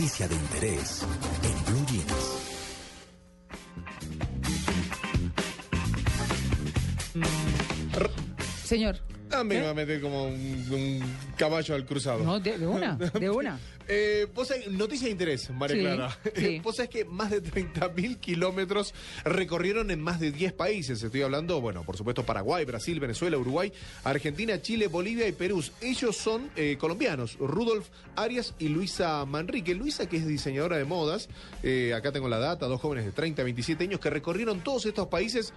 Noticia de interés en Blue Jeans. Señor. Ah, me ¿Eh? iba a meter como un, un caballo al cruzado. No, de, de una, de una. Eh, vos noticia de interés, María Sí, Clara. sí. Vos sabés que más de 30.000 kilómetros recorrieron en más de 10 países. Estoy hablando, bueno, por supuesto, Paraguay, Brasil, Venezuela, Uruguay, Argentina, Chile, Bolivia y Perú. Ellos son eh, colombianos, Rudolf Arias y Luisa Manrique. Luisa, que es diseñadora de modas, eh, acá tengo la data, dos jóvenes de 30, 27 años que recorrieron todos estos países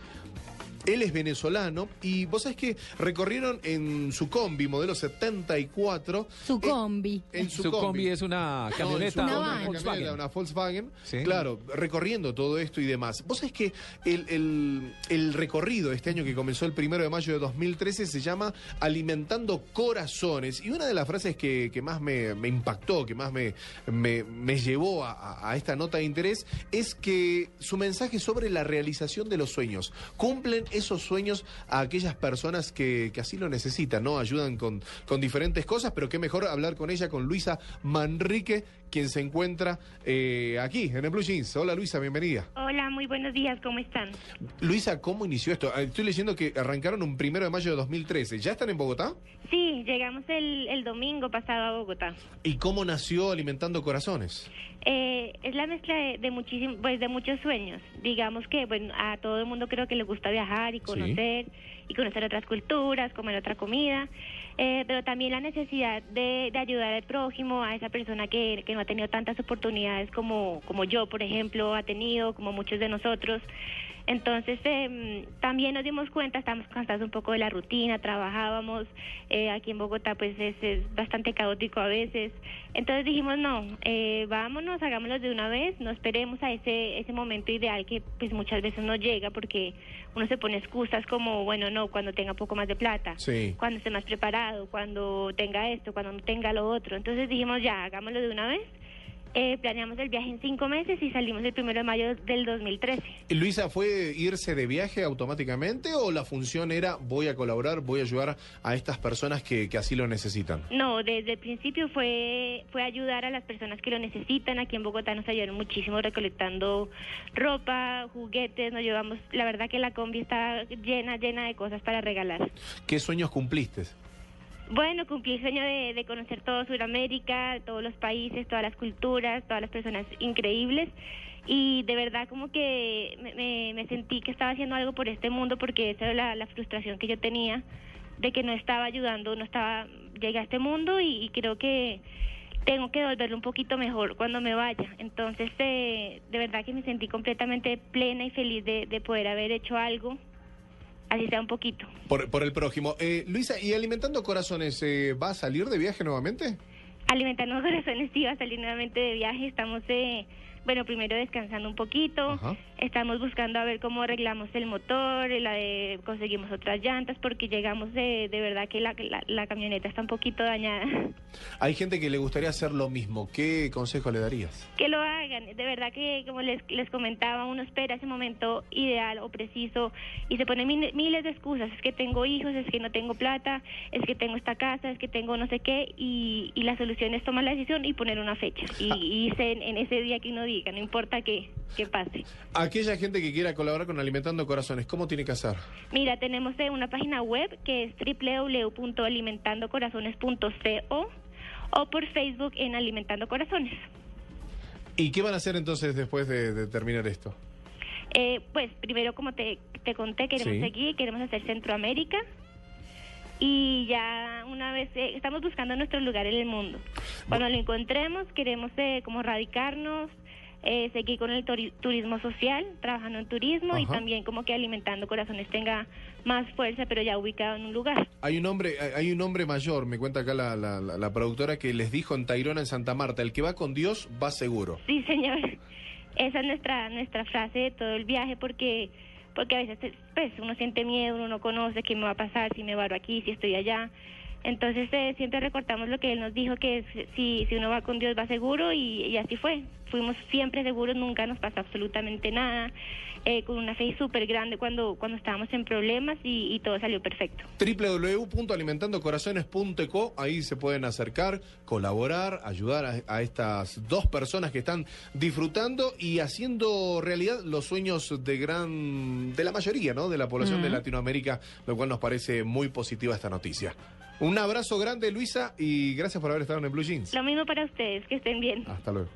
él es venezolano y vos sabés que recorrieron en su combi, modelo 74. Su eh, combi. en su, Su combi es una No, en su camioneta, combi, Una una, van. camioneta, Volkswagen. una Volkswagen. Sí. Claro, recorriendo todo esto y demás. Vos sabés que el, el- el recorrido este año que comenzó el primero de mayo de 2013 se llama Alimentando Corazones. Y una de las frases que, que más me, me impactó, que más me, me- me llevó a, a- a esta nota de interés, es que su mensaje sobre la realización de los sueños. Cumplen esos sueños a aquellas personas que, que así lo necesitan, ¿no? Ayudan con, con diferentes cosas, pero qué mejor hablar con ella, con Luisa Manrique, quien se encuentra eh, aquí, en el Blue Jeans. Hola Luisa, bienvenida. Hola, muy buenos días, ¿cómo están? Luisa, ¿cómo inició esto? Ah, Estoy leyendo que arrancaron un primero de mayo de 2013. ¿Ya están en Bogotá? Sí, llegamos el, el domingo pasado a Bogotá. ¿Y cómo nació Alimentando Corazones? Eh, es la mezcla de, de muchísim- pues de muchos sueños. Digamos que bueno, a todo el mundo creo que le gusta viajar y conocer y conocer otras culturas, comer otra comida, eh, pero también la necesidad de, de ayudar al prójimo, a esa persona que, que no ha tenido tantas oportunidades como, como yo, por ejemplo, ha tenido, como muchos de nosotros. Entonces eh, también nos dimos cuenta, estamos cansados un poco de la rutina, trabajábamos, eh, aquí en Bogotá pues es, es bastante caótico a veces, entonces dijimos no, eh, vámonos, hagámoslo de una vez, no esperemos a ese, ese momento ideal que pues muchas veces no llega porque uno se pone excusas como, bueno, no, cuando tenga poco más de plata, Sí. cuando esté más preparado, cuando tenga esto, cuando no tenga lo otro, entonces dijimos ya, hagámoslo de una vez. Eh, planeamos el viaje en cinco meses y salimos el primero de mayo del 2013. ¿Y Luisa, ¿fue irse de viaje automáticamente o la función era voy a colaborar, voy a ayudar a estas personas que, que así lo necesitan? No, desde el principio fue, fue ayudar a las personas que lo necesitan. Aquí en Bogotá nos ayudaron muchísimo recolectando ropa, juguetes, nos llevamos, la verdad que la combi está llena, llena de cosas para regalar. ¿Qué sueños cumpliste? Bueno, cumplí el sueño de, conocer todo Sudamérica, todos los países, todas las culturas, todas las personas increíbles. Y de verdad como que me, me- sentí que estaba haciendo algo por este mundo porque esa era la, frustración que yo tenía de que no estaba ayudando, no estaba, llegué a este mundo y, creo que tengo que devolverlo un poquito mejor cuando me vaya. Entonces, eh, de verdad que me sentí completamente plena y feliz de, de poder haber hecho algo, así sea un poquito. Por, por el prójimo. Eh, Luisa, ¿y Alimentando Corazones eh, va a salir de viaje nuevamente? Alimentando Corazones sí va a salir nuevamente de viaje. Estamos, eh, bueno, primero descansando un poquito. Ajá. Estamos buscando a ver cómo arreglamos el motor, la de conseguimos otras llantas, porque llegamos de, de verdad que la, la, la camioneta está un poquito dañada. Hay gente que le gustaría hacer lo mismo. ¿Qué consejo le darías? que lo hagan. De verdad que, como les, les comentaba, uno espera ese momento ideal o preciso y se pone mil- miles de excusas. Es que tengo hijos, es que no tengo plata, es que tengo esta casa, es que tengo no sé qué. Y, y la solución es tomar la decisión y poner una fecha. Y, y irse en, en ese día que uno diga, no importa qué, qué pase. Aquella gente que quiera colaborar con Alimentando Corazones, ¿cómo tiene que hacer? Mira, tenemos eh, una página web que es www.alimentandocorazones.co o por Facebook en Alimentando Corazones. ¿Y qué van a hacer entonces después de, de terminar esto? Eh, pues primero, como te, te conté, queremos Sí. seguir, queremos hacer Centroamérica. Y ya una vez, eh, estamos buscando nuestro lugar en el mundo. Cuando lo encontremos, queremos eh, como radicarnos, eh, seguir con el turi- turismo social, trabajando en turismo y Ajá. también como que alimentando corazones tenga más fuerza, pero ya ubicado en un lugar. Hay un hombre, hay- un hombre mayor, me cuenta acá la, la- la- productora, que les dijo en Tayrona, en Santa Marta, el que va con Dios va seguro. Sí, señor. Esa es nuestra nuestra frase de todo el viaje porque porque a veces pues uno siente miedo, uno no conoce qué me va a pasar, si me varo aquí, si estoy allá. Entonces eh, siempre recortamos lo que él nos dijo que si si uno va con Dios va seguro y, y así fue. Fuimos siempre seguros, nunca nos pasó absolutamente nada, eh, con una fe súper grande cuando cuando estábamos en problemas y, y todo salió perfecto. www.alimentandocorazones.co, ahí se pueden acercar, colaborar, ayudar a, a estas dos personas que están disfrutando y haciendo realidad los sueños de gran de la mayoría, ¿no? De la población de Latinoamérica, lo cual nos parece muy positiva esta noticia. Un abrazo grande, Luisa, y gracias por haber estado en el Blue Jeans. Lo mismo para ustedes, que estén bien. Hasta luego.